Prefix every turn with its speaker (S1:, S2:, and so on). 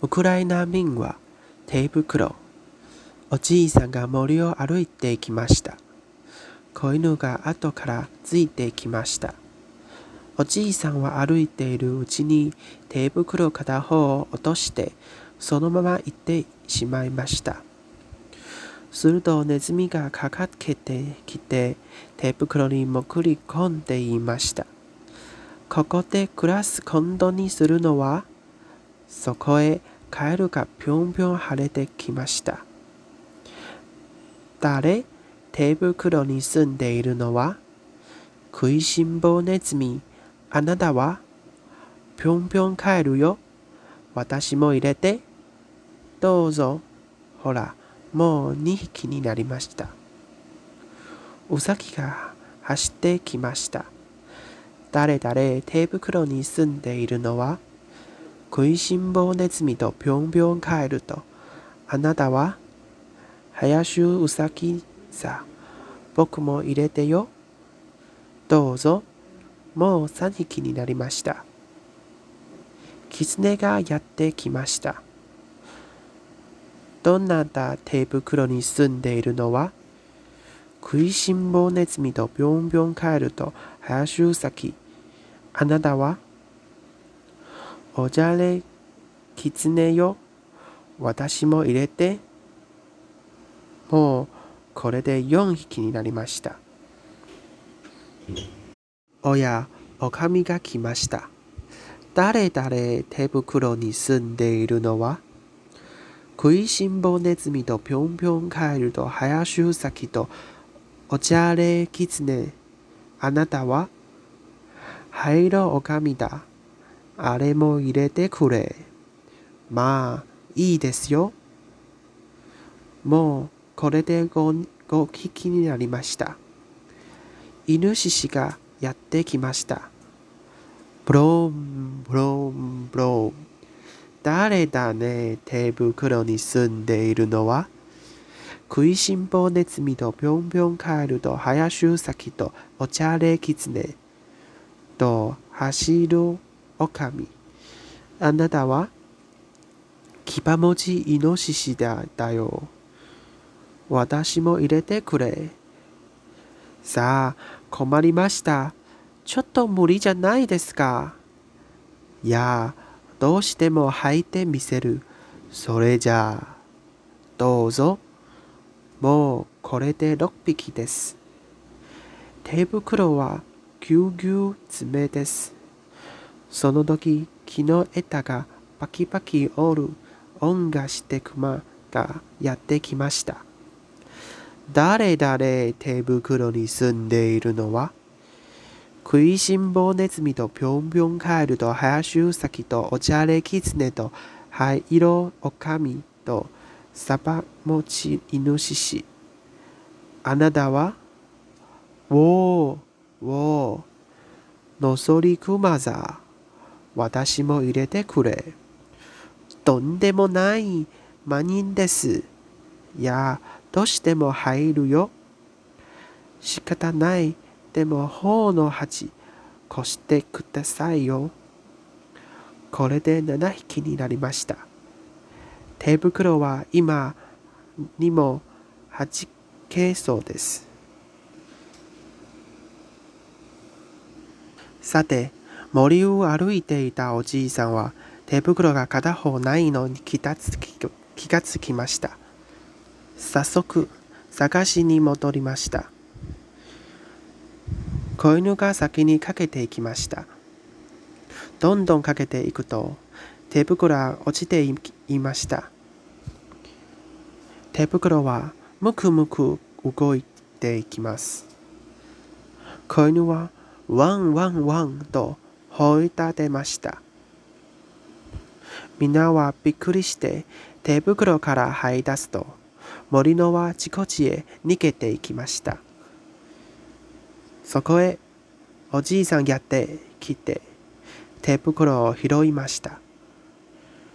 S1: ウクライナ民は手袋。おじいさんが森を歩いてきました。子犬が後からついてきました。おじいさんは歩いているうちに手袋片方を落としてそのまま行ってしまいました。するとネズミがかかけてきて手袋に潜り込んでいました。ここで暮らす今度にするのはそこへカエルがぴょんぴょん晴れてきました。誰手袋に住んでいるのは？食いしん坊ネズミ。あなたは？ぴょんぴょん帰るよ。私も入れて。どうぞ。ほら、もう2匹になりました。うさぎが走ってきました。誰々手袋に住んでいるのは？食いしん坊ネズミとぴょんぴょん帰ると。あなたは林うさぎさ。僕も入れてよ。どうぞ。もう3匹になりました。狐がやってきました。どんなた手袋に住んでいるのは食いしん坊ネズミとぴょんぴょん帰ると林うさぎ。あなたはおじゃれ狐よ。私も入れて。もうこれで4匹になりました。おや、おかみが来ました。誰々手袋に住んでいるのは？食いしん坊ネズミとぴょんぴょんカエルと林うさぎとおちゃれきつね。あなたは？灰色おかみだ。あれも入れてくれ。まあ、いいですよ。もう、これで 5, 5匹になりました。イノシシがやってきました。ブロン、ブロン、ブロン。誰だね、手袋に住んでいるのは？食いしん坊ネズミとぴょんぴょんカエルと林うさぎとおちゃれきつねと走るおかみ。あなたは牙文字イノシシだだよ。私も入れてくれ。さあ、困りました。ちょっと無理じゃないですか。いや、どうしても履いてみせる。それじゃあ、どうぞ。もうこれで6匹です。手袋はぎゅうぎゅう爪です。その時、木の枝がパキパキ折る音がして熊がやってきました。誰々手袋に住んでいるのは食いしん坊ネズミとぴょんぴょんカエルと林うさぎとおちゃれキツネと灰色おかみとサバモチイノシシ。あなたはおー、おー、のそりくまざ。私も入れてくれ。とんでもない、マニンです。いや、どうしても入るよ。仕方ない。でも、頬の鉢、こしてくださいよ。これで7匹になりました。手袋は今にも8けそうです。さて、森を歩いていたおじいさんは手袋が片方ないのに気がつき気がつきました。早速探しに戻りました。子犬が先にかけていきました。どんどんかけていくと手袋は落ちていました。手袋はむくむく動いていきます。子犬はワンワンワンと放り立てました。皆はびっくりして手袋から這い出すと森のはちこちへ逃げていきました。そこへおじいさんやってきて手袋を拾いました。